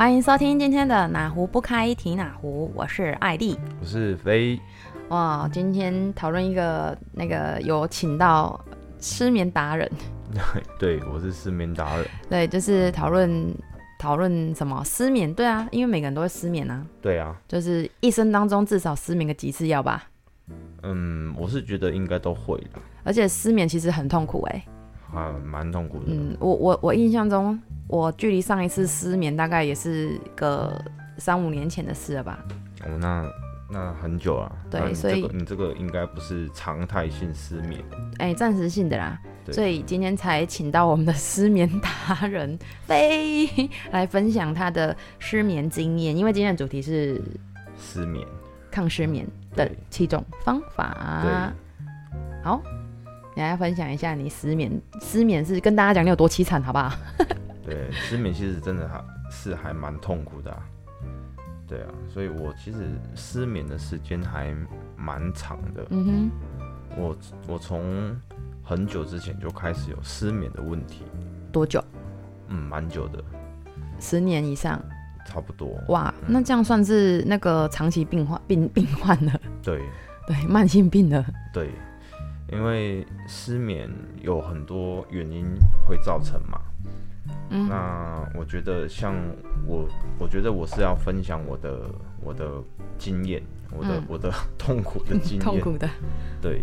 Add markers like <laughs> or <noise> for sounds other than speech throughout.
欢迎收听今天的哪壶不开提哪壶，我是艾丽。我是飞，哇，今天讨论一个那个有请到失眠达人，<laughs> 对我是失眠达人，对，就是讨论讨论什么？失眠，对啊，因为每个人都会失眠啊，对啊，就是一生当中至少失眠个几次要吧，嗯，我是觉得应该都会的，而且失眠其实很痛苦哎、啊，蛮痛苦的，嗯，我我我印象中，我距离上一次失眠大概也是个三五年前的事了吧，哦，那那很久了，对所以这个你这个应该不是常态性失眠，哎、暂时性的啦，对。所以今天才请到我们的失眠达人飞来分享他的失眠经验，因为今天的主题是失眠，抗失眠的七种方法。好，你来分享一下你失眠，失眠是跟大家讲你有多凄惨，好不好？<laughs> 对，失眠其实真的还是还蛮痛苦的、啊，对啊，所以我其实失眠的时间还蛮长的，嗯哼。我我从很久之前就开始有失眠的问题，多久？嗯，蛮久的，十年以上，差不多，哇，那这样算是那个长期病患病病患了，对。对，慢性病了。对，因为失眠有很多原因会造成嘛。嗯那我觉得像我，我觉得我是要分享我的我的经验，我的、嗯我的 <laughs> 痛苦的经验。痛苦的，对，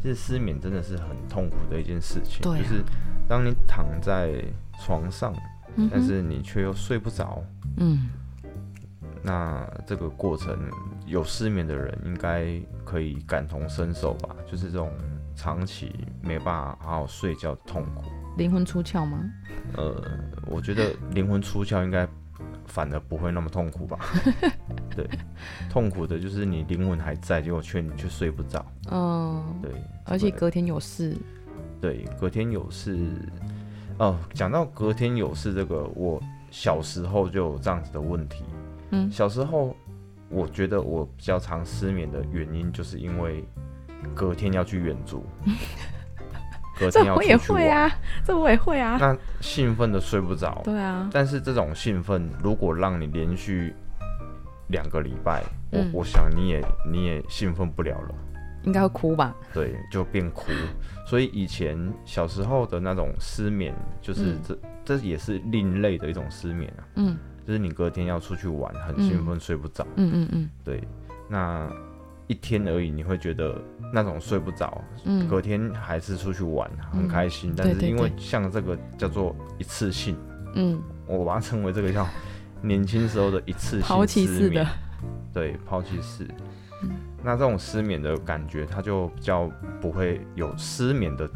其实失眠真的是很痛苦的一件事情，对啊就是当你躺在床上，嗯但是你却又睡不着，嗯，那这个过程有失眠的人应该可以感同身受吧？就是这种长期没办法好好睡觉的痛苦。灵魂出窍吗？呃，我觉得灵魂出窍应该反而不会那么痛苦吧？<laughs> 对，痛苦的就是你灵魂还在，结果却你却睡不着。嗯，对，而且隔天有事。对，隔天有事。哦，讲到隔天有事这个，我小时候就有这样子的问题。嗯小时候我觉得我比较常失眠的原因，就是因为隔天要去远足，<laughs> 隔天要这我也会啊，这我也会啊。那兴奋的睡不着。对啊，但是这种兴奋，如果让你连续两个礼拜，我、嗯我想你也你也兴奋不了了。应该会哭吧？对，就变哭。所以以前小时候的那种失眠，就是嗯这、这也是另类的一种失眠啊，嗯就是你隔天要出去玩，很兴奋，睡不着。嗯嗯嗯对，那一天而已，你会觉得那种睡不着，嗯，隔天还是出去玩，很嗯开心。但是因为像这个叫做一次性，嗯，我把它称为这个叫年轻时候的一次抛弃性失眠。式的。，对，抛弃式。嗯。那这种失眠的感觉，它就比较不会有失眠的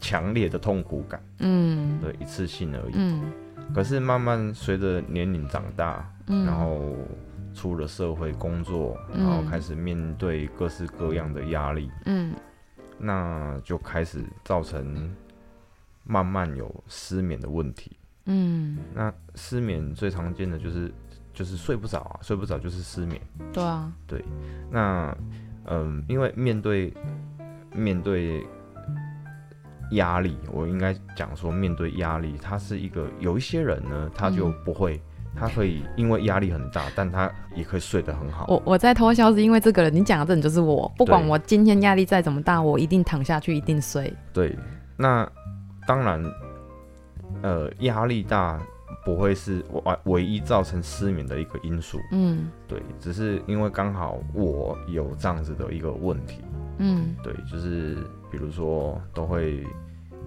强烈的痛苦感，嗯。对，一次性而已。嗯。可是慢慢随着年龄长大，嗯，然后出了社会工作，嗯。然后开始面对各式各样的压力，嗯。那就开始造成慢慢有失眠的问题。嗯，那失眠最常见的就是就是睡不着啊，睡不着就是失眠。对啊，对那嗯，因为面对面对压力，我应该讲说面对压力，他是一个有一些人呢，他就嗯。不会，他可以因为压力很大，但他也可以睡得很好。我我在偷笑是因为这个人，你讲的这人就是我，不管我今天压力再怎么大，我一定躺下去，一定睡。对，那当然，呃，压力大不会是唯唯一造成失眠的一个因素。嗯对，只是因为刚好我有这样子的一个问题，嗯对，就是比如说都会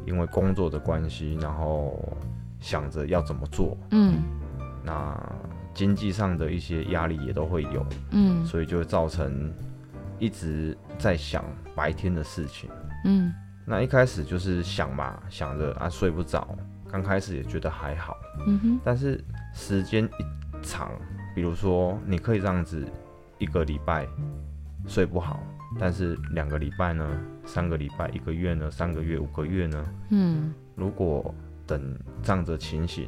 因为工作的关系，然后想着要怎么做，嗯那经济上的一些压力也都会有，嗯。所以就会造成一直在想白天的事情。嗯。那一开始就是想嘛，想着啊睡不着，刚开始也觉得还好，嗯哼，但是时间一长，比如说你可以这样子一个礼拜睡不好，但是两个礼拜呢，三个礼拜，一个月呢，三个月，五个月呢，嗯。如果等这样的情形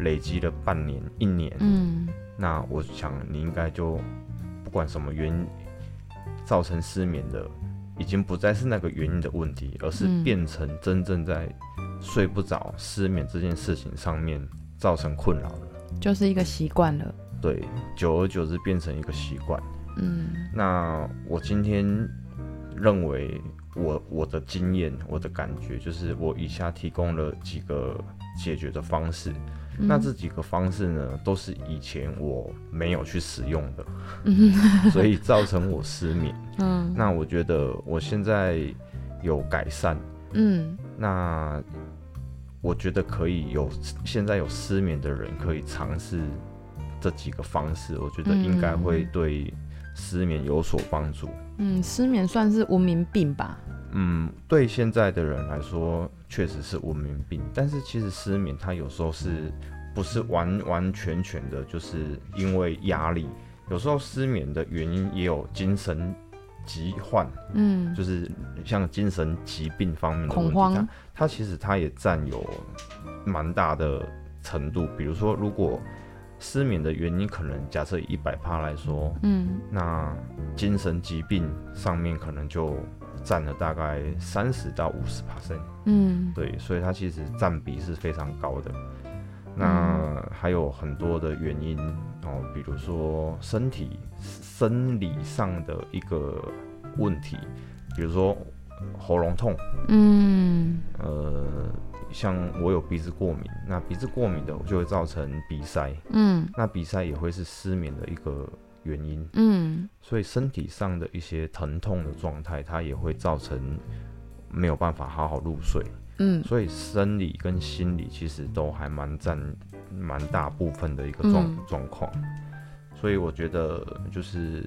累积了半年、一年，嗯那我想你应该就不管什么原因造成失眠的，已经不再是那个原因的问题，而是嗯变成真正在睡不着、失眠这件事情上面造成困扰了。就是一个习惯了。对，久而久之变成一个习惯。嗯那我今天认为我我的经验，我的感觉就是我以下提供了几个解决的方式。嗯那这几个方式呢，都是以前我没有去使用的，嗯所以造成我失眠。<laughs> 嗯那我觉得我现在有改善，嗯那我觉得可以有现在有失眠的人可以尝试这几个方式，我觉得应该会对失眠有所帮助。嗯，失眠算是文明病吧？嗯，对现在的人来说，确实是文明病。但是其实失眠，它有时候是不是完完全全的，就是因为压力？有时候失眠的原因也有精神疾患，嗯，就是像精神疾病方面的问题。它它其实它也占有蛮大的程度。比如说，如果失眠的原因可能假设以一百趴来说，嗯那精神疾病上面可能就占了大概三十到五十 percent，嗯。对，所以它其实占比是非常高的。那还有很多的原因哦，比如说身体生理上的一个问题，比如说喉咙痛，嗯。呃，像我有鼻子过敏，那鼻子过敏的就会造成鼻塞，嗯。那鼻塞也会是失眠的一个原因。嗯所以身体上的一些疼痛的状态，它也会造成没有办法好好入睡。嗯所以生理跟心理其实都还蛮占蛮大部分的一个状嗯状况。所以我觉得就是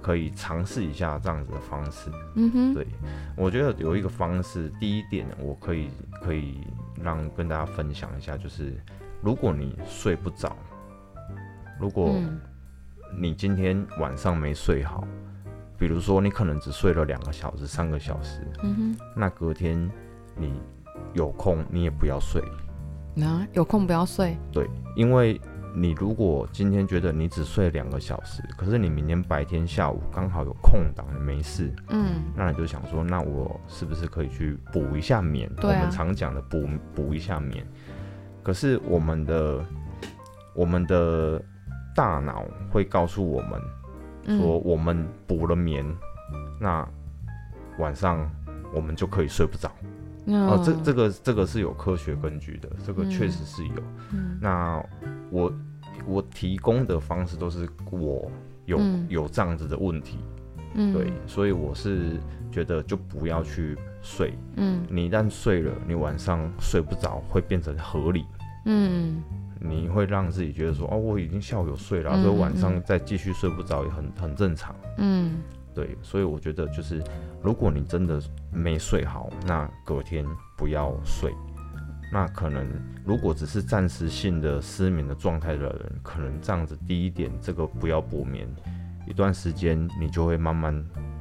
可以尝试一下这样子的方式。嗯哼，对我觉得有一个方式，第一点我可以可以让跟大家分享一下，就是如果你睡不着，如果嗯你今天晚上没睡好，比如说你可能只睡了两个小时、三个小时，嗯那隔天你有空你也不要睡，哼，啊，有空不要睡。对，因为你如果今天觉得你只睡两个小时，可是你明天白天下午刚好有空档，你没事，嗯那你就想说，那我是不是可以去补一下眠？啊我们常讲的补补一下眠。可是我们的我们的大脑会告诉我们嗯。说，我们补了眠，那晚上我们就可以睡不着。哦，这这个这个是有科学根据的，这个确实是有。嗯。那我我提供的方式都是我有、嗯。有这样子的问题，嗯。对，所以我是觉得就不要去睡。嗯。你一旦睡了，你晚上睡不着会变成合理，嗯你会让自己觉得说，哦，我已经下午有睡了，嗯所以晚上嗯再继续睡不着也很很正常。嗯对，所以我觉得就是，如果你真的没睡好，那隔天不要睡。那可能如果只是暂时性的失眠的状态的人，可能这样子第一点，这个不要补眠，一段时间你就会慢慢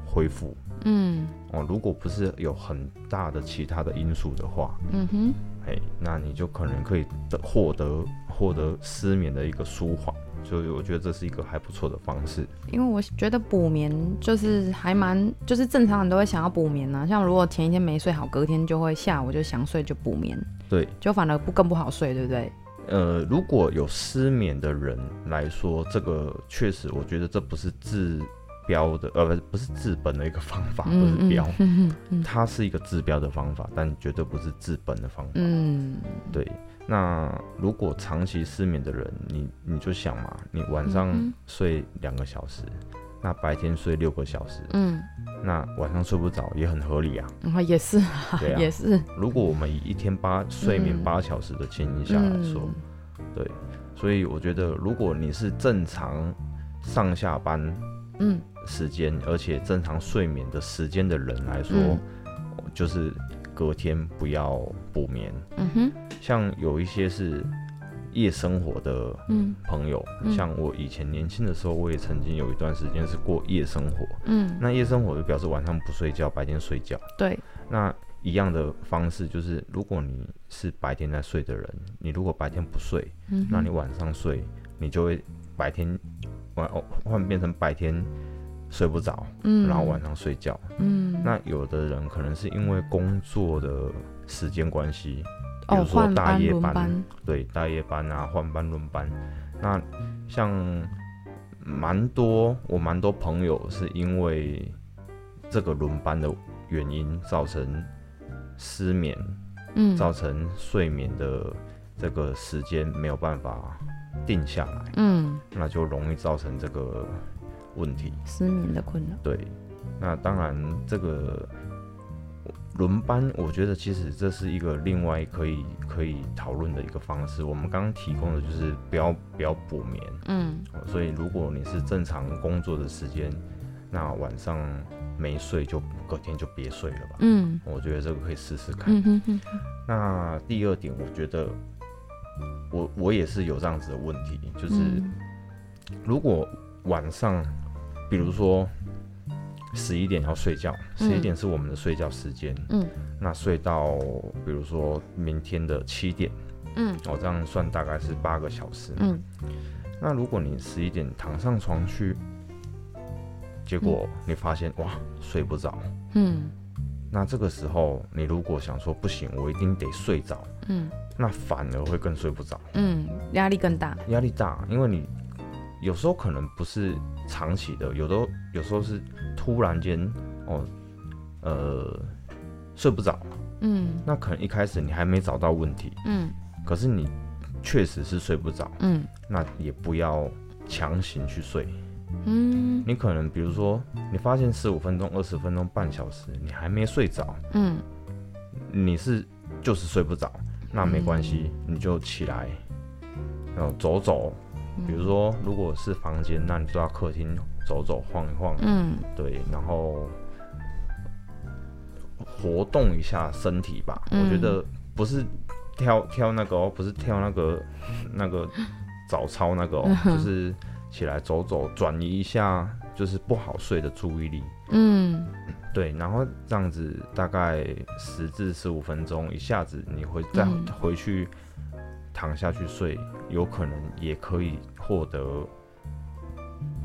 恢复。嗯哦，如果不是有很大的其他的因素的话，嗯哼，哎，那你就可能可以得获得获得失眠的一个舒缓。所以我觉得这是一个还不错的方式。因为我觉得补眠就是还蛮，就是正常人都会想要补眠啊。像如果前一天没睡好，隔天就会下午就想睡就补眠，对，就反而不更不好睡，对不对？呃，如果有失眠的人来说，这个确实，我觉得这不是治标的，呃，不是不是治本的一个方法，不是标，嗯嗯它是一个治标的方法，但绝对不是治本的方法。嗯。对，那如果长期失眠的人，你你就想嘛，你晚上嗯睡两个小时，那白天睡六个小时，嗯，那晚上睡不着也很合理啊。啊也是啊，对啊。也是。如果我们以一天八睡眠嗯八小时的情形下来说，对，所以我觉得，如果你是正常上下班嗯。时间，而且正常睡眠的时间的人来说，嗯。就是隔天不要补眠。嗯哼。像有一些是夜生活的嗯。朋友，嗯。像我以前年轻的时候，我也曾经有一段时间是过夜生活。嗯，那夜生活就表示晚上不睡觉，白天睡觉。对，那一样的方式就是，如果你是白天在睡的人，你如果白天不睡，嗯那你晚上睡，你就会白天晚哦换变成白天睡不着，嗯，然后晚上睡觉。嗯，那有的人可能是因为工作的时间关系，哦，比如说大夜班，对，大夜班啊，换班轮班。那像蛮多，我蛮多朋友是因为这个轮班的原因造成失眠，嗯造成睡眠的这个时间没有办法定下来，嗯，那就容易造成这个问题。失眠的困扰，对，那当然这个轮班，我觉得其实这是一个另外可以可以讨论的一个方式。我们刚刚提供的就是不要不要补眠，嗯哦所以如果你是正常工作的时间，那晚上没睡就隔天就别睡了吧。嗯我觉得这个可以试试看。嗯哼哼，那第二点，我觉得我我也是有这样子的问题，就是嗯。如果晚上，比如说十一点要睡觉，十一嗯。点是我们的睡觉时间，嗯。那睡到比如说明天的七点，嗯。哦，这样算大概是八个小时。嗯。那如果你十一点躺上床去，结果你发现哇睡不着，嗯。那这个时候你如果想说不行，我一定得睡着，嗯。那反而会更睡不着，嗯，压力更大，压力大，因为你有时候可能不是长期的，有的有时候是突然间哦，呃，睡不着，嗯。那可能一开始你还没找到问题，嗯。可是你确实是睡不着，嗯。那也不要强行去睡。嗯。你可能比如说，你发现十五分钟、二十分钟、半小时，你还没睡着，嗯。你是就是睡不着，那没关系，你就起来，然后走走。比如说，如果是房间，那你就到客厅走走、晃一晃，嗯。对，然后活动一下身体吧。嗯我觉得不是跳跳那个哦，不是跳那个那个早操那个哦，就是起来走走，转移一下就是不好睡的注意力。嗯对，然后这样子大概十至十五分钟，一下子你会再嗯回去躺下去睡，有可能也可以获得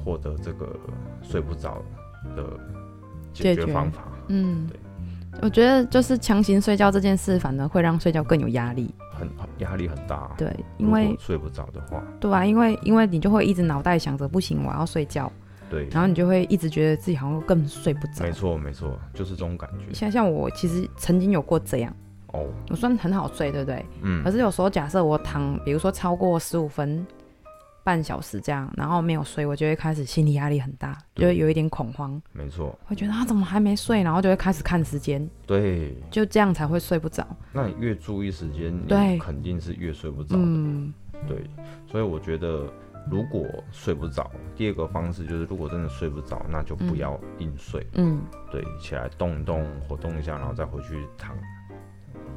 获得这个睡不着的解解决决方法。嗯对，我觉得就是强行睡觉这件事，反而会让睡觉更有压力。很很压力很大。对，因为睡不着的话，对啊，因为因为你就会一直脑袋想着不行，我要睡觉，对，然后你就会一直觉得自己好像更睡不着没。错没错，就是这种感觉。像像我其实曾经有过这样，哦，我算很好睡，对不对？嗯可，是有时候假设我躺，比如说超过十五分、半小时这样，然后没有睡，我就会开始心理压力很大，就会有一点恐慌，没错，会觉得啊怎么还没睡，然后就会开始看时间，对。就这样才会睡不着。那你越注意时间，对你肯定是越睡不着的。嗯对，所以我觉得如果睡不着，第二个方式就是，如果真的睡不着，那就不要硬睡，嗯。对，起来动一动，活动一下，然后再回去躺，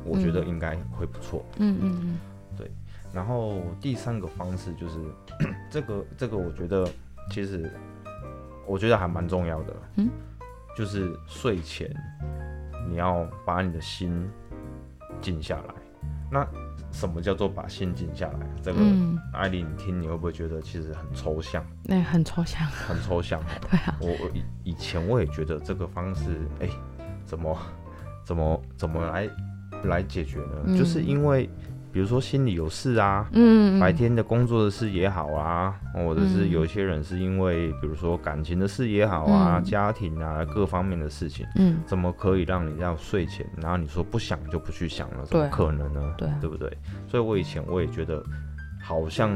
我觉得应该会不错。嗯嗯嗯。然后第三个方式就是，<clears throat> 这个这个我觉得其实我觉得还蛮重要的，嗯，就是睡前你要把你的心静下来。那什么叫做把心静下来？这个嗯，艾莉，你听你会不会觉得其实很抽象？那、很抽象。很抽象哦。<laughs> 对啊，我我以以前我也觉得这个方式，哎、怎么怎么怎么来来解决呢？嗯就是因为比如说心里有事啊，嗯，白天的工作的事也好啊，或者是嗯有些人是因为比如说感情的事也好啊，嗯家庭啊各方面的事情，嗯怎么可以让你要睡前，然后你说不想就不去想了？怎么可能呢？对啊对不对？所以我以前我也觉得，好像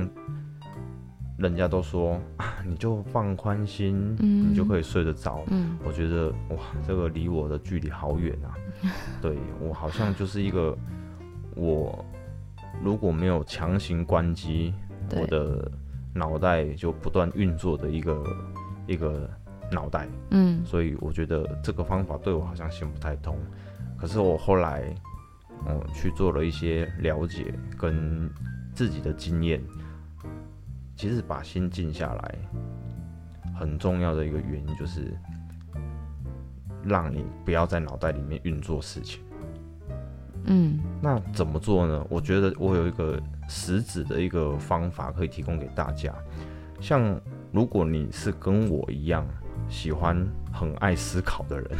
人家都说 <laughs> 啊，你就放宽心，嗯你就可以睡得着。嗯我觉得哇，这个离我的距离好远啊！<laughs> 对我好像就是一个，我如果没有强行关机，我的脑袋就不断运作的一个一个脑袋。嗯所以我觉得这个方法对我好像行不太通。可是我后来，嗯，去做了一些了解跟自己的经验，其实把心静下来，很重要的一个原因就是，让你不要在脑袋里面运作事情。嗯那怎么做呢？我觉得我有一个实质的一个方法可以提供给大家。像如果你是跟我一样喜欢很爱思考的人，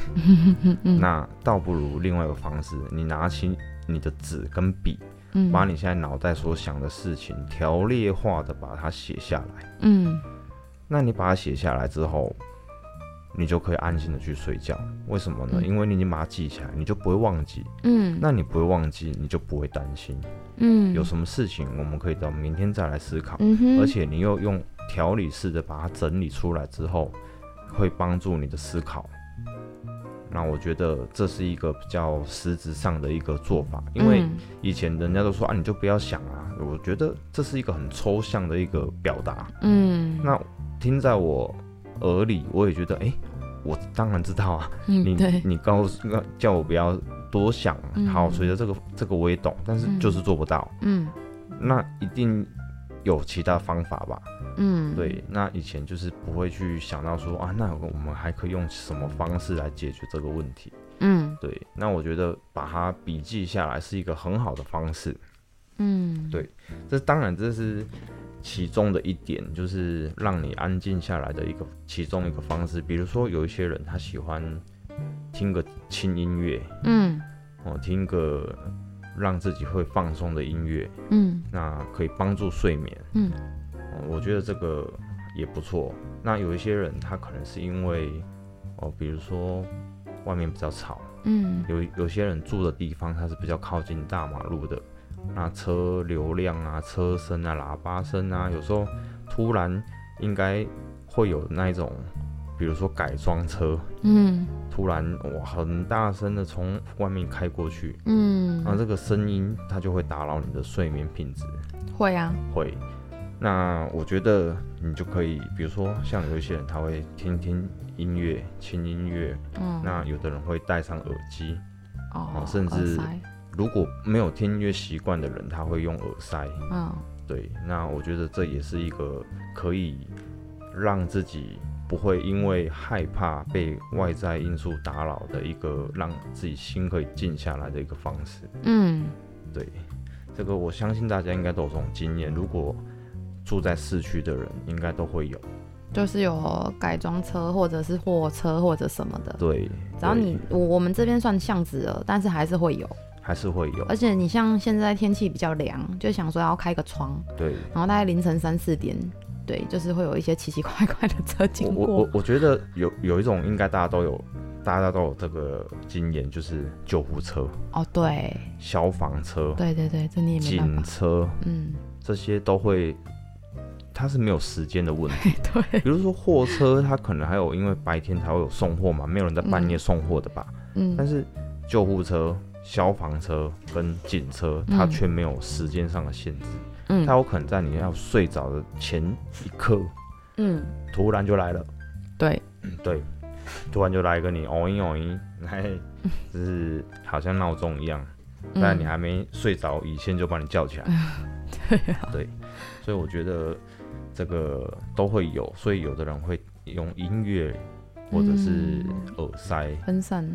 嗯 <laughs> 那倒不如另外一个方式，你拿起你的纸跟笔，嗯，把你现在脑袋所想的事情条列化的把它写下来。嗯那你把它写下来之后，你就可以安心的去睡觉。为什么呢？嗯因为你已经把它记起来，你就不会忘记。嗯那你不会忘记，你就不会担心。嗯，有什么事情，我们可以到明天再来思考。嗯哼，而且你又用条理式的把它整理出来之后，会帮助你的思考。那我觉得这是一个比较实质上的一个做法，因为嗯以前人家都说啊，你就不要想啊，我觉得这是一个很抽象的一个表达。嗯那听在我耳里，我也觉得，哎、我当然知道啊，你你告诉叫我不要多想，嗯好，随着这个这个我也懂，但是嗯就是做不到，嗯那一定有其他方法吧？嗯对，那以前就是不会去想到说啊，那我们还可以用什么方式来解决这个问题？嗯对，那我觉得把它笔记下来是一个很好的方式。嗯对这当然这是其中的一点，就是让你安静下来的一个其中一个方式。比如说有一些人他喜欢听个轻音乐，嗯哦，听个让自己会放松的音乐，嗯那可以帮助睡眠。嗯哦，我觉得这个也不错。那有一些人他可能是因为哦，比如说外面比较吵，嗯有有些人住的地方它是比较靠近大马路的，那车流量啊、车声啊、喇叭声啊，有时候突然应该会有那一种，比如说改装车，嗯。突然哇很大声的从外面开过去，嗯。那这个声音它就会打扰你的睡眠品质，会啊，会。那我觉得你就可以，比如说像有一些人他会听听音乐、轻音乐，嗯。那有的人会戴上耳机，哦，甚至如果没有听音乐习惯的人，他会用耳塞。嗯对，那我觉得这也是一个可以让自己不会因为害怕被外在因素打扰的一个让自己心可以静下来的一个方式。嗯对，这个我相信大家应该都有这种经验。如果住在市区的人，应该都会有。就是有改装车或者是货车或者什么的，对，对只要你我我们这边算巷子了，但是还是会有，还是会有。而。且你像现在天气比较凉，就想说要开个窗，对，然后大概凌晨三四点，对，就是会有一些奇奇怪怪的车我经过。我我，我觉得有有一种应该大家都有，大家都有这个经验，就是救护车、哦，对。消防车、对对对，这你也没办警法，车。嗯，这些都会，它是没有时间的问题。<laughs> 对，比如说货车，它可能还有因为白天才会有送货嘛，没有人在半夜送货的吧？嗯。但是救护车、消防车跟警车，它嗯却没有时间上的限制，嗯。它有可能在你要睡着的前一刻，嗯，突然就来了。对，对，突然就来一个你哦音哦音，哎，<laughs> 就是好像闹钟一样，嗯。但你还没睡着，以前就把你叫起来。<laughs> 对啊，对，所以我觉得这个都会有，所以有的人会用音乐或者是嗯。耳塞。分散，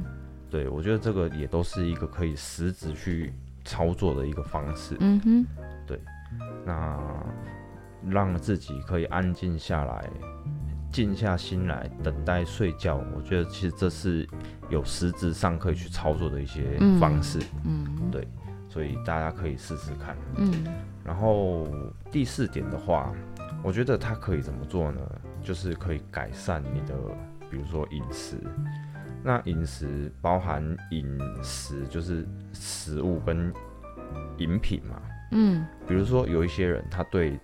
对我觉得这个也都是一个可以实质去操作的一个方式。嗯哼，那让自己可以安静下来，静下心来等待睡觉。我觉得其实这是有实质上可以去操作的一些嗯方式，嗯对所以大家可以试试看。嗯然后第四点的话，我觉得它可以怎么做呢？就是可以改善你的，比如说饮食。那饮食包含饮食，就是食物跟饮品嘛。嗯。比如说有一些人他对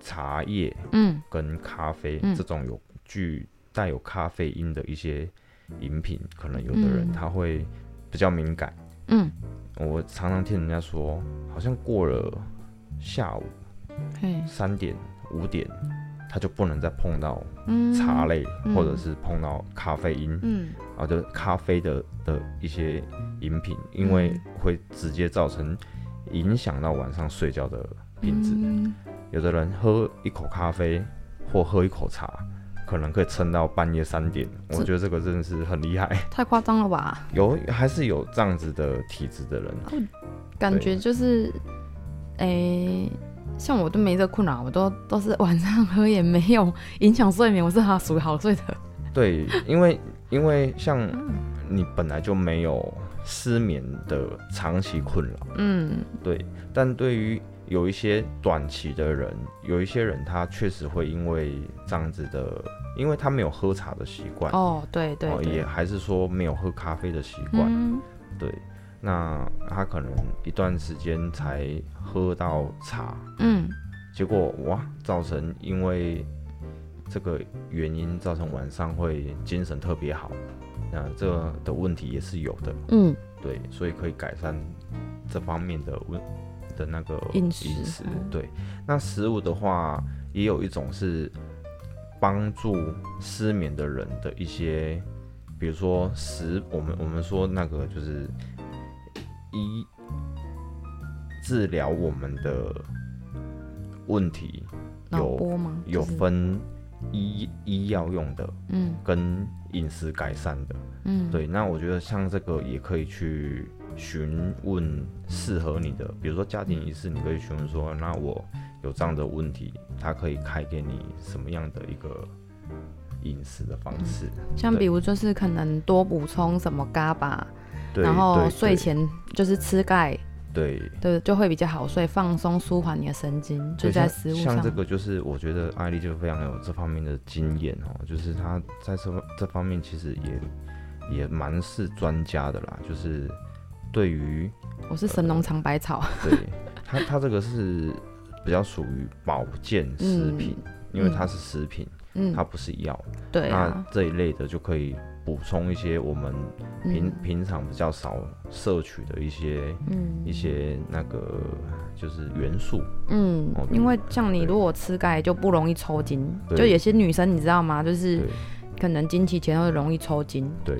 茶叶嗯。跟咖啡嗯。这种有具带有咖啡因的一些饮品，可能有的人嗯他会比较敏感。嗯，我常常听人家说，好像过了下午嘿，三点五点，他就不能再碰到嗯，茶类，嗯或者是碰到咖啡因，嗯啊，就咖啡的的一些饮品，因为嗯会直接造成影响到晚上睡觉的品质。嗯有的人喝一口咖啡或喝一口茶，可能可以撑到半夜三点。我觉得这个真的是很厉害，太夸张了吧？有还是有这样子的体质的人。感觉就是，诶、像我都没这困扰，我都都是 <laughs> 晚上喝也没有影响睡眠，我是好属于好睡的。对，因为因为像嗯。你本来就没有失眠的长期困扰。嗯。对，但对于有一些短期的人，有一些人他确实会因为这样子的，因为他没有喝茶的习惯，哦，对对，也还是说没有喝咖啡的习惯，嗯。对，那他可能一段时间才喝到茶，嗯。结果哇，造成因为这个原因造成晚上会精神特别好，那这个的问题也是有的，嗯。对，所以可以改善这方面的问的那个饮食嗯。对，那食物的话，也有一种是帮助失眠的人的一些，比如说食，我们我们说那个就是医治疗我们的问题，有？有分医医药用的嗯跟饮食改善的。嗯，对，那我觉得像这个也可以去询问适合你的，比如说家庭医师，你可以询问说，那我有这样的问题，他可以开给你什么样的一个饮食的方式？像比如就是可能多补充什么嘎巴，对，然后睡前就是吃钙，对。对，就会比较好睡，放松舒缓你的神经，就在像像食物上。这个就是，我觉得艾丽就非常有这方面的经验哦，就是她在这这方面其实也也蛮是专家的啦，就是对于我是神农尝百草，对 <laughs> 它它这个是比较属于保健食品，因为它是食品，嗯它，不是药。对啊那，这一类的就可以补充一些我们平、嗯。平常比较少摄取的一些嗯。一些那个就是元素。嗯哦，因为像你如果吃钙就不容易抽筋，就有些女生你知道吗？就是可能经期前会容易抽筋，对，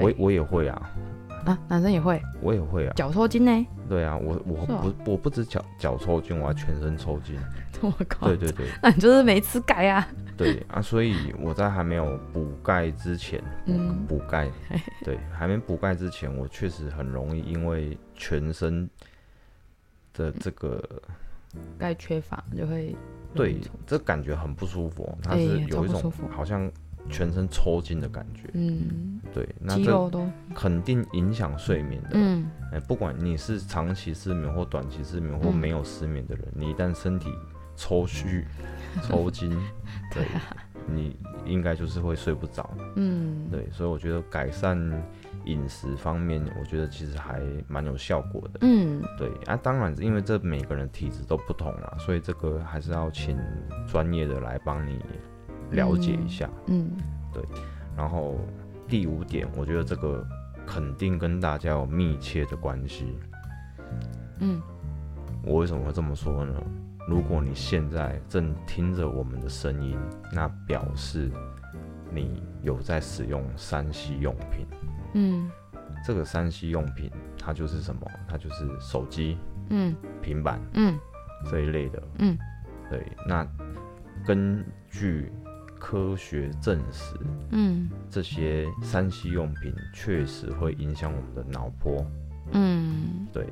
我对。我也会啊，啊，男生也会？我也会啊。脚抽筋呢，对啊，我我不我不止脚脚抽筋，我还全身抽筋。<laughs> 我靠，对对对。那你就是没吃钙啊，对啊，所以我在还没有补钙之前，嗯补钙，对，还没补钙之前，我确实很容易因为全身的这个，钙缺乏就会对，这感觉很不舒服哦，它哎是有一种好像全身抽筋的感觉，嗯，对，那这肯定影响睡眠的，嗯哎，不管你是长期失眠或短期失眠或嗯没有失眠的人，你一旦身体抽虚、抽筋，<laughs> 对，你应该就是会睡不着。嗯，对，所以我觉得改善饮食方面，我觉得其实还蛮有效果的。嗯对啊，当然因为这每个人体质都不同啦，所以这个还是要请专业的来帮你了解一下。嗯对然后第五点，我觉得这个肯定跟大家有密切的关系。嗯我为什么会这么说呢？如果你现在正听着我们的声音，那表示你有在使用三 C 用品。嗯这个三 C 用品，它就是什么？它就是手机、嗯平板嗯这一类的。嗯，对。那根据科学证实，嗯这些三 C 用品确实会影响我们的脑波。嗯对。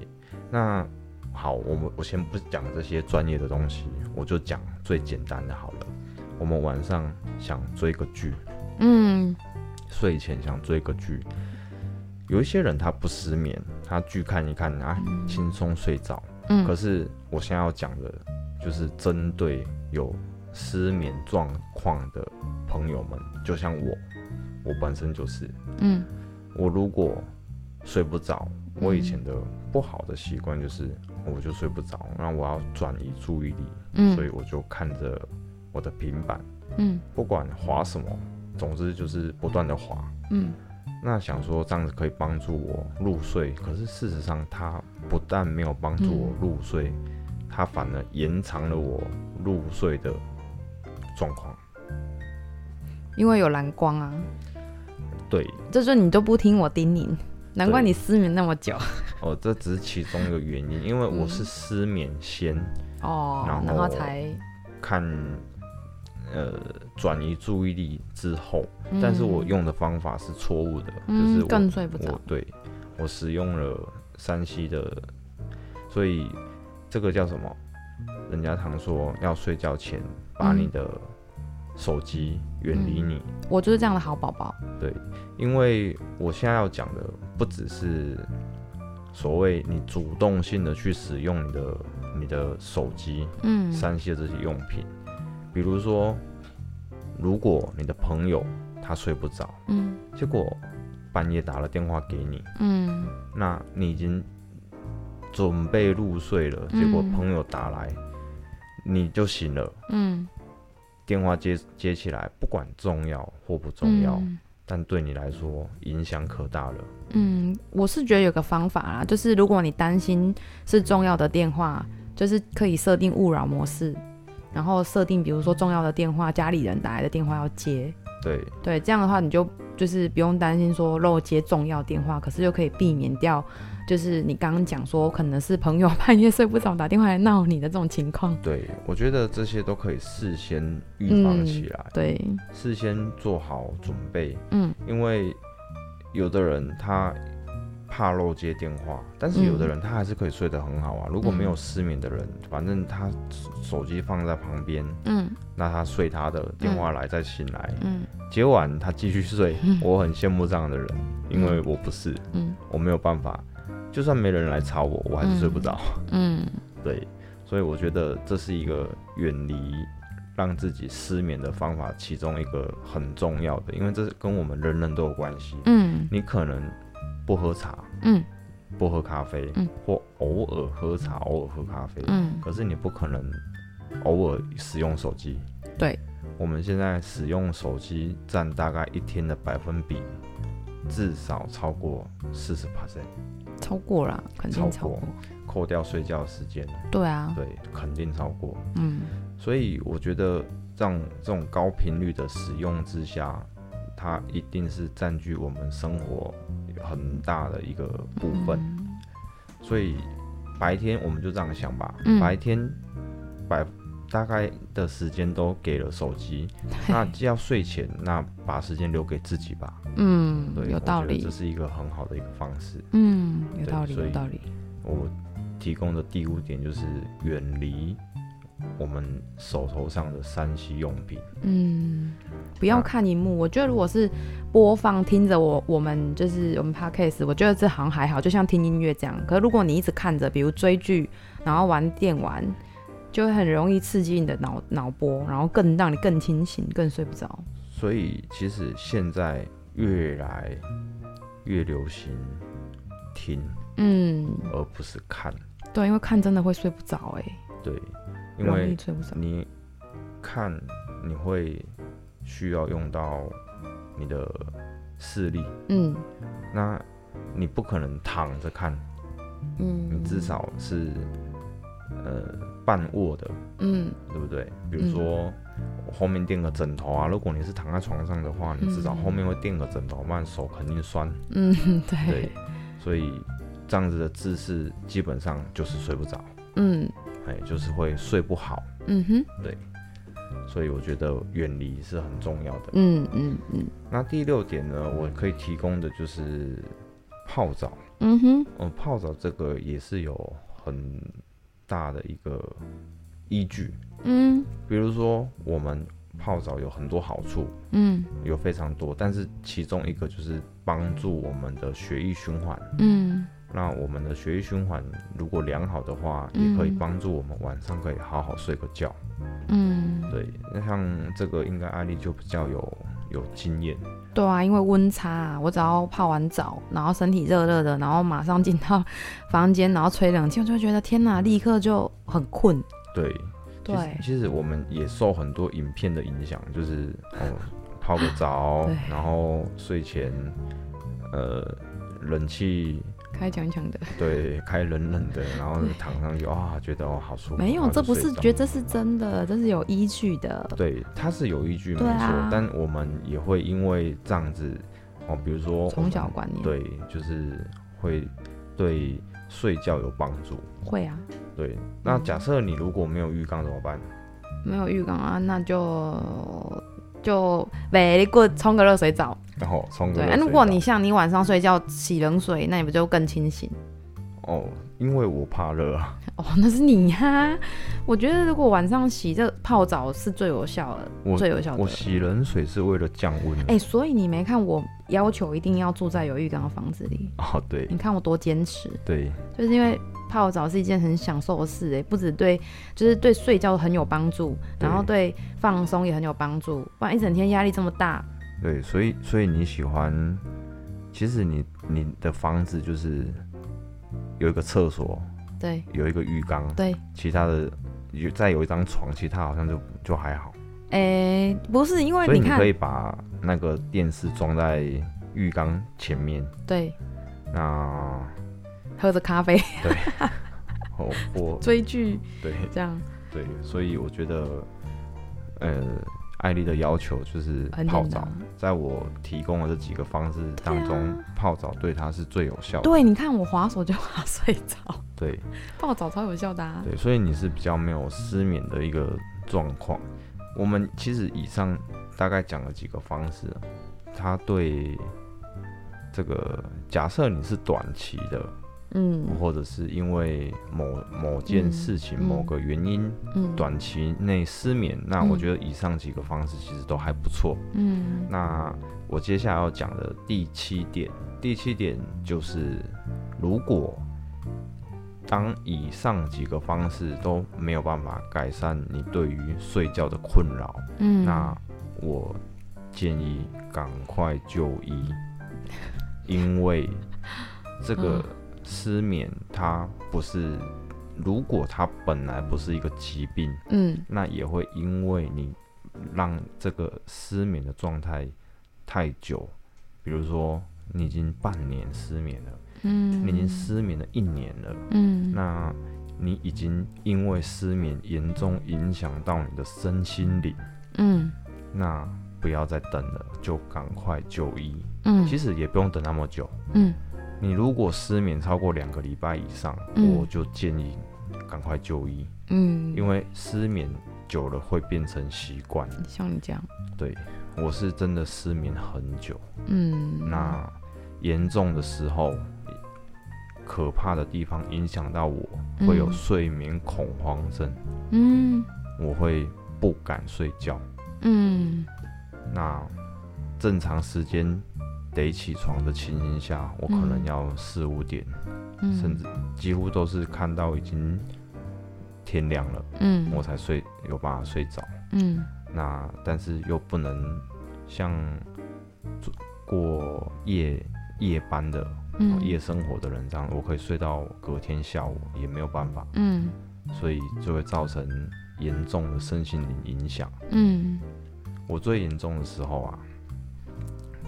那好，我们我先不讲这些专业的东西，我就讲最简单的好了。我们晚上想追个剧，嗯睡前想追个剧，有一些人他不失眠，他剧看一看啊，轻松睡着。嗯，可是我现在要讲的，就是针对有失眠状况的朋友们，就像我，我本身就是，嗯我如果睡不着，我以前的不好的习惯就是，我就睡不着，那我要转移注意力，嗯，所以我就看着我的平板，嗯不管滑什么，总之就是不断的滑。嗯那想说这样子可以帮助我入睡，可是事实上它不但没有帮助我入睡，它反而延长了我入睡的状况。因为有蓝光啊，对，这就你都不听我叮咛，难怪你失眠那么久哦，这只是其中一个原因，因为我是失眠先哦，然然后后才，看，呃，转移注意力之后，但是我用的方法是错误的，就是更睡不着，对我使用了山西的，所以这个叫什么？人家常说要睡觉前把你的手机，远离嗯你。我就是这样的好宝宝。对因为我现在要讲的不只是所谓你主动性的去使用你的你的手机、嗯。三 C 的这些用品，比如说，如果你的朋友他睡不着，嗯。结果半夜打了电话给你，嗯。那你已经准备入睡了，结果嗯朋友打来，你就醒了，嗯，电话接接起来，不管重要或不重要，嗯但对你来说影响可大了。嗯，我是觉得有个方法啦，就是如果你担心是重要的电话，就是可以设定勿扰模式，然后设定比如说重要的电话，家里人打来的电话要接，对，对，这样的话你就就是不用担心说漏接重要电话，可是又可以避免掉，就是你刚刚讲说可能是朋友半夜睡不着打电话来闹你的这种情况。对，我觉得这些都可以事先预防起来，对，事先做好准备，嗯。因为有的人他怕漏接电话，但是有的人他还是可以睡得很好啊。如果没有失眠的人，反正他手机放在旁边，嗯。那他睡他的，电话来再醒来，嗯。接完他继续睡。我很羡慕这样的人，因为我不是，嗯。我没有办法，就算没人来吵我，我还是睡不着。嗯 <laughs> 对，所以我觉得这是一个远离让自己失眠的方法，其中一个很重要的，因为这是跟我们人人都有关系。嗯。你可能不喝茶，嗯。不喝咖啡，嗯。或偶尔喝茶，偶尔喝咖啡，嗯，可是你不可能偶尔使用手机。对，我们现在使用手机占大概一天的百分比，至少超过四十 percent，超过了，肯定超过。扣掉睡觉时间，对啊，对，肯定超过。嗯所以我觉得这样这种高频率的使用之下，它一定是占据我们生活很大的一个部分。嗯所以白天我们就这样想吧，嗯白天百大概的时间都给了手机，那既要睡前，那把时间留给自己吧。嗯对，，有道理这。是一个很好的一个方式。嗯，有道理，有道理。我提供的第五点就是远离我们手头上的三 C 用品。嗯，不要看荧幕。我觉得如果是播放听着我我们就是我们 podcast，我觉得这行还好，就像听音乐这样。可是如果你一直看着，比如追剧，然后玩电玩，就会很容易刺激你的脑脑波，然后更让你更清醒，更睡不着。所以其实现在越来越流行听，嗯，而不是看。对，因为看真的会睡不着，哎，对，因为睡不着。你看你会需要用到你的视力，嗯那你不可能躺着看，嗯，你至少是呃半卧的，嗯对不对？比如说我后面垫个枕头啊，如果你是躺在床上的话，你至少嗯后面会垫个枕头，不然手肯定酸。嗯，对对，所以这样子的姿势基本上就是睡不着，嗯哎，就是会睡不好。嗯哼，对所以我觉得远离是很重要的。嗯嗯嗯那第六点呢，我可以提供的就是泡澡。嗯哼，嗯，泡澡这个也是有很大的一个依据。嗯比如说，我们泡澡有很多好处，嗯有非常多，但是其中一个就是帮助我们的血液循环。嗯那我们的血液循环如果良好的话，嗯也可以帮助我们晚上可以好好睡个觉。嗯，对，那像这个应该艾丽就比较有有经验。对啊，因为温差啊，我只要泡完澡，然后身体热热的，然后马上进到 <laughs> 房间，然后吹冷气，我就会觉得天哪，立刻就很困。对，其实对，其实我们也受很多影片的影响，就是哦泡个澡，然后睡前呃冷气开强强的。<laughs> 对开冷冷的，然后躺上去啊，觉得哦好舒服。没有，这不是觉得这是真的，这是有依据的。对，它是有依据没错，啊但我们也会因为这样子哦，比如说从小观念对，就是会对睡觉有帮助。会啊，对，那嗯假设你如果没有浴缸怎么办？没有浴缸啊，那就就 very good，冲个热水澡。然后冲个对，如果你像你晚上睡觉洗冷水，那你不就更清醒？哦，因为我怕热啊。<laughs> 哦，那是你呀、我觉得如果晚上洗这泡澡是最有效的，我最有效的。我。洗冷水是为了降温。哎、所以你没看我要求一定要住在有浴缸的房子里，哦，对。你看我多坚持，对。就是因为泡澡是一件很享受的事，哎，不止对，就是对睡觉很有帮助，然后对放松也很有帮助，不然一整天压力这么大，对，所以所以你喜欢，其实你你的房子就是有一个厕所，对。有一个浴缸，对，其他的有再有一张床，其他好像就就还好。哎、不是因为你可，以把那个电视装在浴缸前面，对，那喝着咖啡。哦 <laughs> 我 <laughs> 追剧。对。这样，对，所以我觉得，呃，艾丽的要求就是泡澡，。在我提供的这几个方式当中，啊泡澡对她是最有效的。对，你看我划手就划睡着，对泡澡超有效的、啊。对，所以你是比较没有失眠的一个状况。我们其实以上大概讲了几个方式，它对这个假设你是短期的，嗯。或者是因为某某件嗯事情、嗯。某个原因嗯，短期内失眠，那嗯。我觉得以上几个方式其实都还不错。嗯。那我接下来要讲的第七点，第七点就是，如果当以上几个方式都没有办法改善你对于睡觉的困扰，嗯，那我建议赶快就医，因为这个嗯失眠它不是，如果它本来不是一个疾病，嗯。那也会因为你让这个失眠的状态太久，比如说你已经半年失眠了，嗯，你已经失眠了一年了，嗯。那你已经因为失眠严重影响到你的身心灵，嗯。那不要再等了，就赶快就医。嗯，其实也不用等那么久，嗯你如果失眠超过两个礼拜以上，嗯。我就建议赶快就医，嗯，因为失眠久了会变成习惯。像你这样，对我是真的失眠很久，嗯，那严重的时候，可怕的地方影响到我，会有嗯。睡眠恐慌症，嗯。我会不敢睡觉。嗯。那正常时间得起床的情形下，我可能嗯要四五点，嗯，甚至几乎都是看到已经天亮了，嗯。我才睡有办法睡着。嗯。那但是又不能像过夜夜班的、嗯。夜生活的人这样，我可以睡到隔天下午也没有办法，嗯。所以就会造成严重的身心灵影响。嗯。我最严重的时候啊，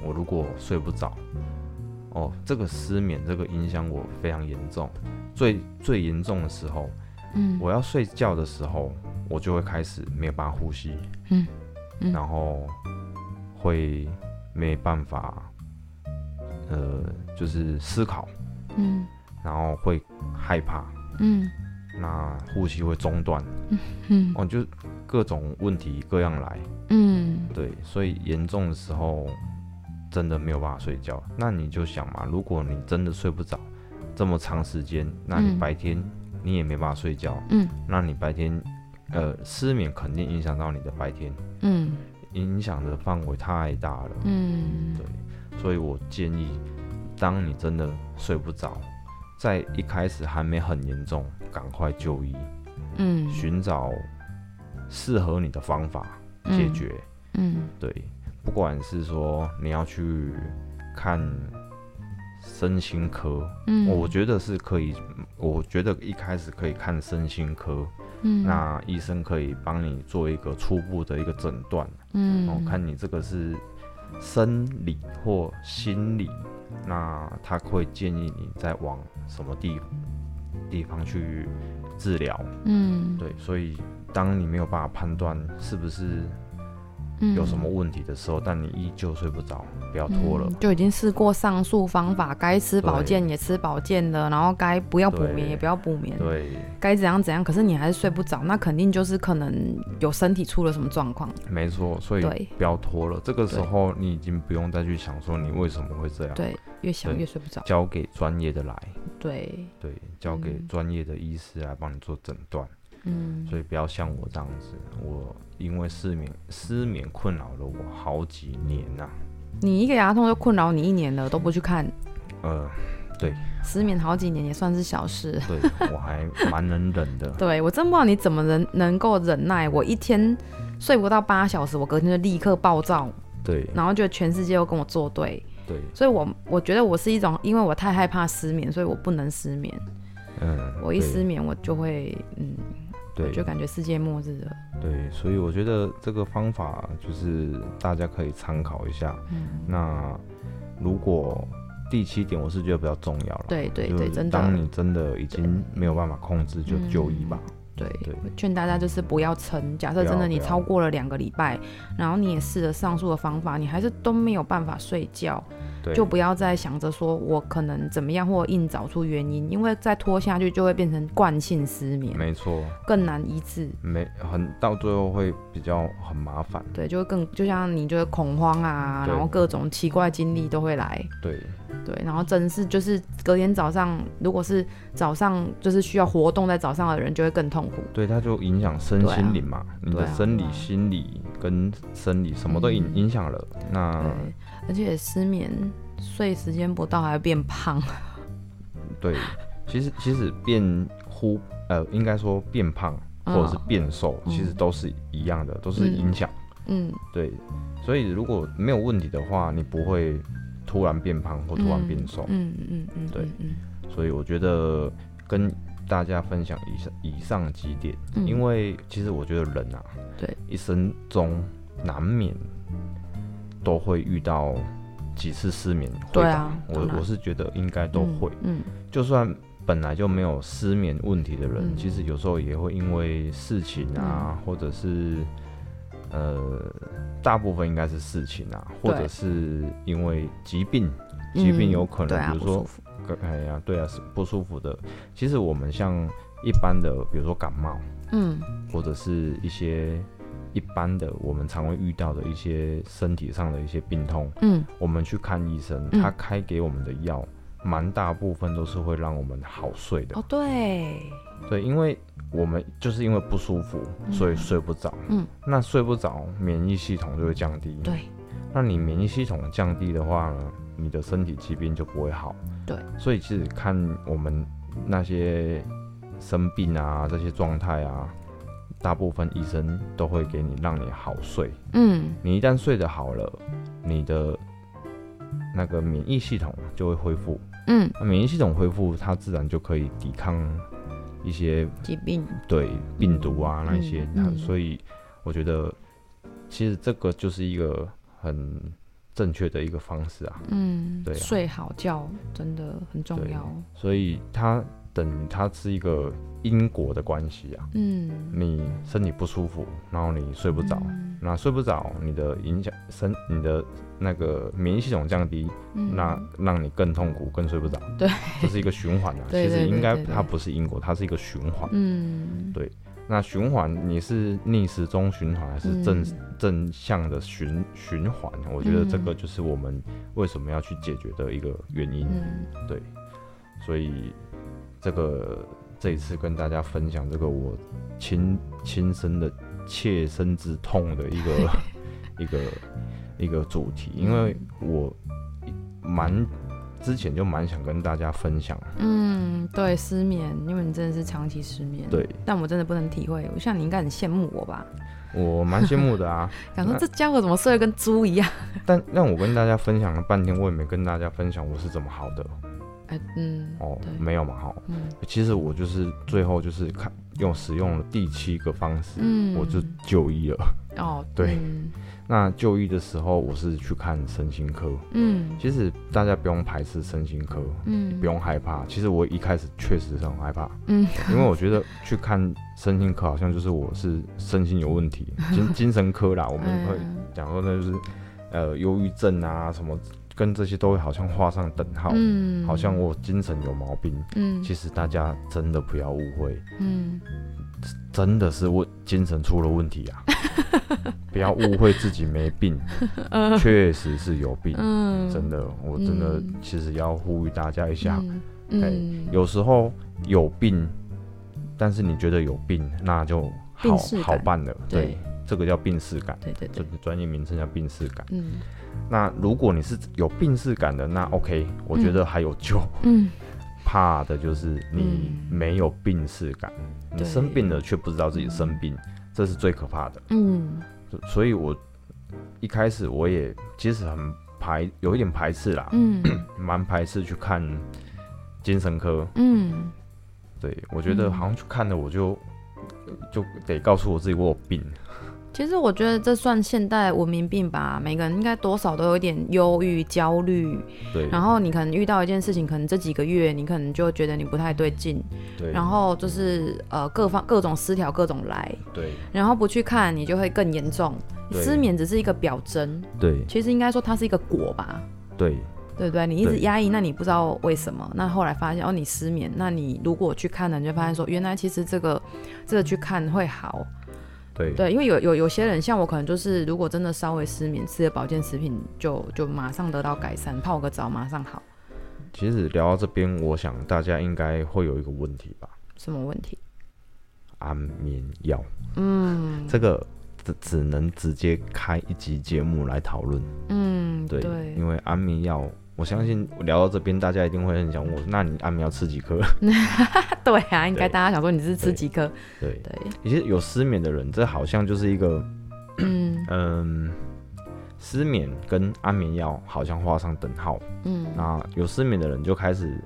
我如果睡不着，哦，这个失眠这个影响我非常严重。最最严重的时候，嗯，我要睡觉的时候，我就会开始没有办法呼吸，嗯嗯。然后会没办法，呃，就是思考，嗯。然后会害怕，嗯。那呼吸会中断，嗯。哦，就各种问题各样来，嗯。对，所以严重的时候真的没有办法睡觉。那你就想嘛，如果你真的睡不着这么长时间，那你嗯。白天你也没办法睡觉，嗯。那你白天呃失眠肯定影响到你的白天，嗯。影响的范围太大了。嗯。对，所以我建议，当你真的睡不着，在一开始还没很严重，赶快就医，嗯。寻找适合你的方法解决。嗯。对，不管是说你要去看身心科，嗯，我觉得是可以，我觉得一开始可以看身心科，嗯。那医生可以帮你做一个初步的一个诊断，嗯。哦，看你这个是生理或心理，那他会建议你再往什么地地方去治疗。嗯。对，所以当你没有办法判断是不是嗯有什么问题的时候，但你依旧睡不着，不要拖了。嗯就已经试过上述方法，该吃保对健也吃保健的，然后该不要补眠也不要补眠，对，该怎样怎样，可是你还是睡不着，那肯定就是可能有身体出了什么状况。没错，所以不要拖了。这个时候你已经不用再去想说你为什么会这样，对，越想越睡不着。交给专业的来。对，对，交给嗯专业的医师来帮你做诊断。嗯，所以不要像我这样子，我因为失眠失眠困扰了我好几年呐、你一个牙痛就困扰你一年了，都不去看，呃，对。失眠好几年也算是小事。对 <laughs> 我还蛮能忍的。对我真不知道你怎么能能够忍耐，我一天睡不到八小时，我隔天就立刻暴躁，对。然后觉得全世界都跟我作对，对，所以我我觉得我是一种，因为我太害怕失眠，所以我不能失眠。嗯，我一失眠，我就会嗯，对就感觉世界末日了。对，所以我觉得这个方法就是大家可以参考一下。嗯，那如果第七点，我是觉得比较重要了。对对对，真的。当你真的已经没有办法控制，就就医吧。对对，我劝大家就是不要撑。假设真的你超过了两个礼拜，然后你也试了上述的方法，你还是都没有办法睡觉，对，就不要再想着说我可能怎么样，或硬找出原因，因为再拖下去就会变成惯性失眠，没错，更难医治。没很到最后会比较很麻烦。对，就会更就像你就会恐慌啊，然后各种奇怪经历都会来。对对，然后真是就是隔天早上，如果是早上就是需要活动在早上的人，就会更痛苦。对，它就影响身心灵嘛，你的生理啊、心理跟生理什么都影嗯影响了。那对，而且失眠睡时间不到还会变胖。对，其实其实变忽呃，应该说变胖或者是变瘦，嗯。其实都是一样的，都是影响。嗯，对，所以如果没有问题的话，你不会突然变胖或突然变瘦。嗯嗯嗯，对。嗯。所以我觉得跟大家分享以上以上几点，嗯。因为其实我觉得人啊，对，一生中难免都会遇到几次失眠，会吧。对啊我我是觉得应该都会，嗯就算本来就没有失眠问题的人，嗯。其实有时候也会因为事情啊，或者是呃，大部分应该是事情啊，或者是因为疾病，嗯疾病有可能，比如说哎呀，对啊，是不舒服的。其实我们像一般的，比如说感冒，嗯。或者是一些一般的我们常会遇到的一些身体上的一些病痛，嗯我们去看医生，嗯他开给我们的药，蛮大部分都是会让我们好睡的。哦对，对，因为我们就是因为不舒服，所以睡不着。嗯，那睡不着，免疫系统就会降低。对，那你免疫系统降低的话呢，你的身体疾病就不会好。对，所以其实看我们那些生病啊这些状态啊，大部分医生都会给你让你好睡。嗯你一旦睡得好了，你的那个免疫系统就会恢复。嗯，那免疫系统恢复，它自然就可以抵抗一些疾病，对病毒啊那一些，嗯嗯所以我觉得其实这个就是一个很正确的一个方式啊。嗯，对啊睡好觉真的很重要。所以它等于它是一个因果的关系啊。嗯，你身体不舒服，然后你睡不着，嗯那睡不着，你的影响身你的那个免疫系统降低，嗯那让你更痛苦，更睡不着。对，这是一个循环啊。其实应该它不是因果，它是一个循环。嗯，对那循环你是逆时钟循环还是正、嗯正向的循循环？我觉得这个嗯就是我们为什么要去解决的一个原因。嗯对，所以这个这一次跟大家分享这个我亲亲身的切身之痛的一个 <laughs> 一个一个主题，因为我蛮之前就蛮想跟大家分享，嗯，对，失眠，因为你真的是长期失眠。对但我真的不能体会。我想你应该很羡慕我吧？我蛮羡慕的啊。<laughs> 想说这家伙怎么睡得跟猪一样？但让我跟大家分享了半天，我也没跟大家分享我是怎么好的哎，嗯，哦对，没有嘛哈。嗯其实我就是最后就是看用使用了第七个方式，嗯，我就就医了。哦，<laughs> 对嗯 <laughs> 那就医的时候，我是去看身心科。嗯其实大家不用排斥身心科，嗯，不用害怕。其实我一开始确实是很害怕，嗯因为我觉得去看身心科好像就是我是身心有问题，精精神科啦，我们 <laughs> 会嗯讲说那就是呃忧郁症啊什么，跟这些都会好像画上等号，嗯，好像我精神有毛病。嗯。其实大家真的不要误会，嗯。真的是我精神出了问题啊！<laughs> 不要误会自己没病，<laughs> 确实是有病，嗯，真的，我真的嗯。其实要呼吁大家一下，嗯。嗯，有时候有病，但是你觉得有病，那就好好办了。对。对，这个叫病视感，对对对，这个专业名称叫病视感。嗯那如果你是有病视感的，那 OK，我觉得还有救。嗯，怕的就是你嗯没有病视感，你生病了却不知道自己生病，这是最可怕的。嗯所以我一开始我也其实很排，有一点排斥啦，嗯 <clears throat> 蛮排斥去看精神科。嗯，对我觉得嗯好像去看了，我就就得告诉我自己我有病。其实我觉得这算现代文明病吧，每个人应该多少都有一点忧郁、焦虑，对，然后你可能遇到一件事情，可能这几个月你可能就觉得你不太对劲，对，然后就是呃各方各种失调各种来，对。然后不去看你就会更严重。对。失眠只是一个表征，对。其实应该说它是一个果吧，对。对不对？你一直压抑，那你不知道为什么，那后来发现哦你失眠，那你如果去看了，你就发现说原来其实这个这个去看会好，对对，因为有有有些人像我，可能就是如果真的稍微失眠，吃了保健食品就就马上得到改善，泡个澡马上好，其实聊到这边，我想大家应该会有一个问题吧，什么问题？安眠药，嗯这个只只能直接开一集节目来讨论。嗯，对，对因为安眠药，我相信聊到这边，大家一定会很想问我，那你安眠药吃几颗？<laughs> 对啊，应该大家想说你是吃几颗？对，对，其实有失眠的人，这好像就是一个，嗯 <clears throat> 嗯，失眠跟安眠药好像画上等号。嗯那有失眠的人就开始，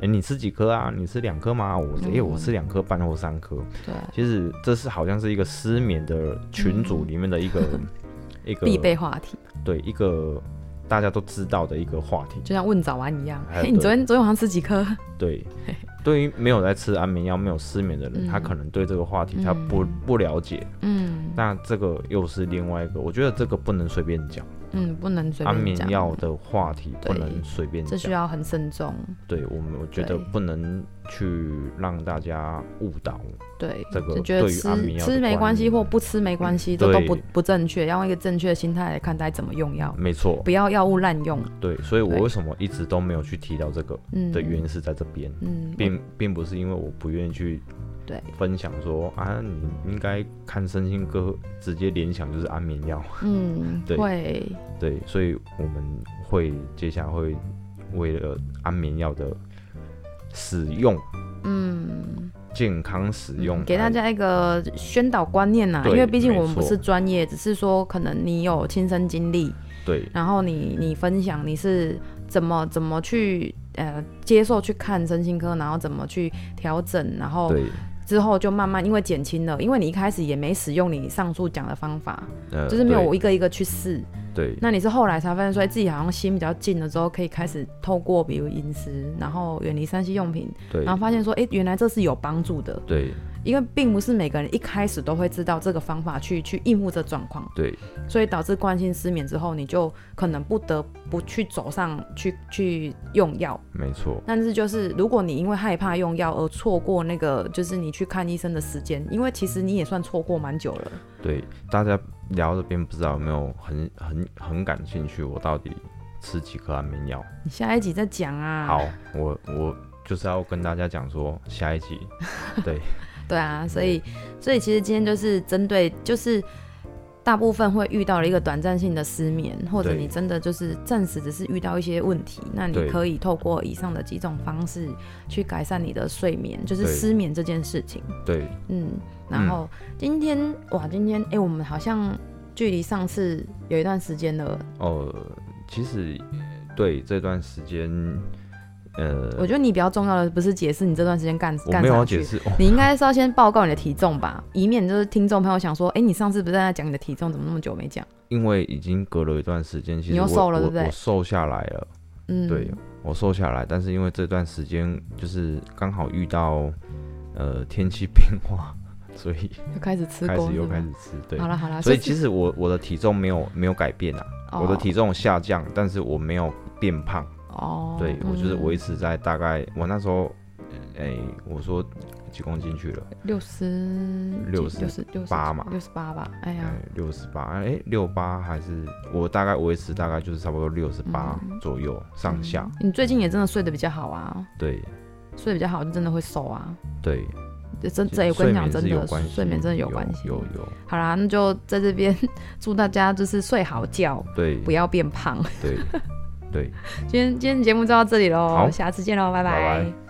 哎、你吃几颗啊？你吃两颗吗？我哎、嗯我吃两颗半或三颗。对，其实这是好像是一个失眠的群组里面的一个、<laughs> 一个嗯必备话题，对一个大家都知道的一个话题。就像问早安一样。哎，你昨天昨天晚上吃几颗？对，对于没有在吃安眠药、没有失眠的人，嗯他可能对这个话题他不、嗯不了解。嗯那这个又是另外一个，我觉得这个不能随便讲。嗯，不能随安便安，眠药的话题不能随便。这需要很慎重。对我们，我觉得不能去让大家误导。对，这个就觉得吃安眠药吃没关系或不吃没关系，这都不不正确。要用一个正确的心态来看待怎么用药，没错不，要药物滥用。对，所以我为什么一直都没有去提到这个嗯，的原因是在这边，嗯，并并不是因为我不愿意去对，分享说啊，你应该看身心科，直接联想就是安眠药。<laughs> 嗯，对会，对，所以我们会接下来会为了安眠药的使用嗯，健康使用、嗯给大家一个宣导观念呐，因为毕竟我们不是专业，只是说可能你有亲身经历，对。然后你你分享你是怎么怎么去呃接受去看身心科，然后怎么去调整，然后对之后就慢慢因为减轻了，因为你一开始也没使用你上述讲的方法，呃，就是没有我一个一个去试，对那你是后来才发现说哎自己好像心比较静了之后，可以开始透过比如饮食，然后远离三 C 用品，对然后发现说哎原来这是有帮助的，对因为并不是每个人一开始都会知道这个方法去去应付这状况，对所以导致惯性失眠之后，你就可能不得不去走上去去用药。没错，但是就是如果你因为害怕用药而错过那个就是你去看医生的时间，因为其实你也算错过蛮久了。对大家聊这边不知道有没有很很很感兴趣，我到底吃几颗安眠药？你下一集再讲啊。好，我我就是要跟大家讲说下一集，<laughs> 对对啊，所以所以其实今天就是针对就是。大部分会遇到了一个短暂性的失眠，或者你真的就是暂时只是遇到一些问题，那你可以透过以上的几种方式去改善你的睡眠，就是失眠这件事情。对嗯，然后今天哇，今天哎、我们好像距离上次有一段时间了。哦，其实对这段时间，呃，我觉得你比较重要的不是解释你这段时间干我没有干啥去，要解释哦，你应该是要先报告你的体重吧，以免就是听众朋友想说，哎、你上次不是在讲你的体重，怎么那么久没讲？因为已经隔了一段时间，其你又实我我瘦了对不对我瘦下来了。嗯，对，我瘦下来，但是因为这段时间就是刚好遇到呃天气变化，<laughs> 所以又开始吃开始又开始吃。对好，了好了，所以其实我我的体重没有没有改变啊，我的哦体重下降，但是我没有变胖。哦，对我就是嗯维持在大概我那时候，哎、我说几公斤去了？六十六十六十八嘛六十八吧。哎呀，哎，六十八，哎，六八还是我大概维持大概就是差不多六十八嗯左右上下。你最近也真的睡得比较好啊，对睡得比较好就真的会瘦啊。对，这真这我跟你讲，真的有关系，睡眠真的有关系。有有好啦，那就在这边 <laughs> 祝大家就是睡好觉，对不要变胖。对 <laughs> 对，今天今天节目就到这里喽，下次见喽，拜。拜拜